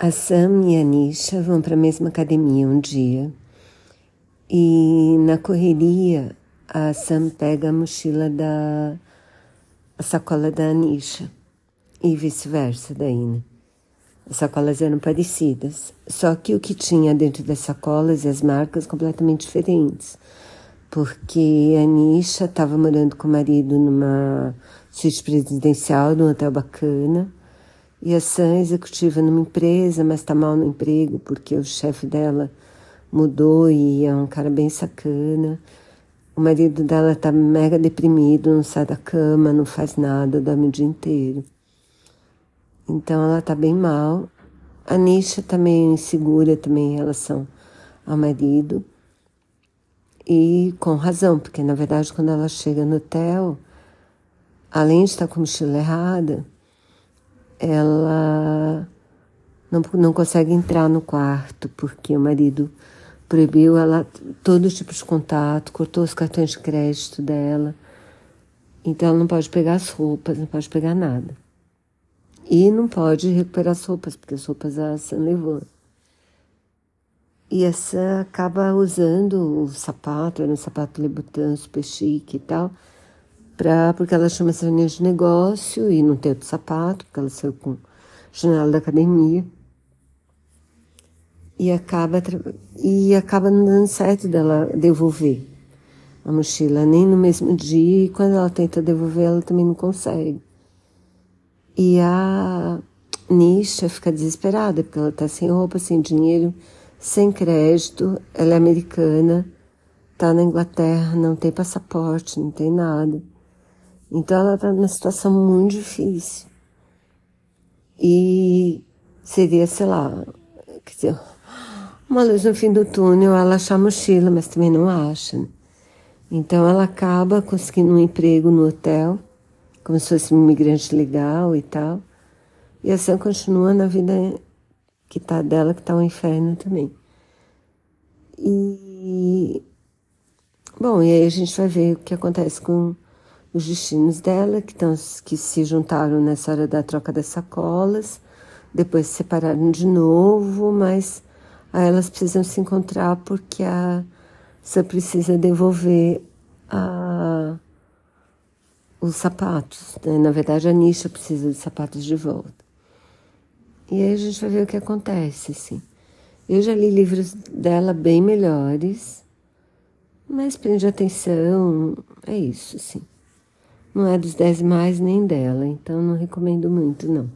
A Sam e a Nisha vão para a mesma academia um dia. E na correria a Sam pega a mochila da a sacola da Anisha e vice-versa daí, né? As sacolas eram parecidas, só que o que tinha dentro das sacolas e as marcas completamente diferentes, porque a Anisha estava morando com o marido numa suíte presidencial, num hotel bacana, e a Sam executiva numa empresa, mas está mal no emprego porque o chefe dela mudou e é um cara bem sacana. O marido dela tá mega deprimido, não sai da cama, não faz nada, dorme o dia inteiro. Então ela tá bem mal. A Nisha tá insegura também em relação ao marido. E com razão, porque na verdade quando ela chega no hotel, além de estar com a mochila errada, ela não, não consegue entrar no quarto porque o marido proibiu ela todo tipo de contato, cortou os cartões de crédito dela. Então ela não pode pegar as roupas, não pode pegar nada. E não pode recuperar as roupas, porque as roupas a Sam levou. E essa acaba usando o sapato, era um sapato Lebutan super chique e tal, pra, porque ela chama essa reunião de negócio e não tem outro sapato, porque ela saiu com janela da academia. E acaba, e acaba não dando certo dela devolver a mochila, nem no mesmo dia, e quando ela tenta devolver, ela também não consegue. E a Nisha fica desesperada, porque ela tá sem roupa, sem dinheiro, sem crédito, ela é americana, tá na Inglaterra, não tem passaporte, não tem nada. Então ela está numa situação muito difícil. E seria, sei lá, quer dizer, uma luz no fim do túnel, ela acha a mochila, mas também não acha. Então ela acaba conseguindo um emprego no hotel, como se fosse um imigrante legal e tal. E assim continua na vida que tá dela, que tá um inferno também. E bom, e aí a gente vai ver o que acontece com os destinos dela, que, tão, que se juntaram nessa hora da troca das sacolas, depois se separaram de novo, mas elas precisam se encontrar porque a você precisa devolver a, os sapatos. Né? Na verdade, a Nisha precisa de sapatos de volta. E aí a gente vai ver o que acontece, assim. Eu já li livros dela bem melhores, mas prende atenção, é isso, assim. Não é dos dez mais nem dela, então não recomendo muito, não.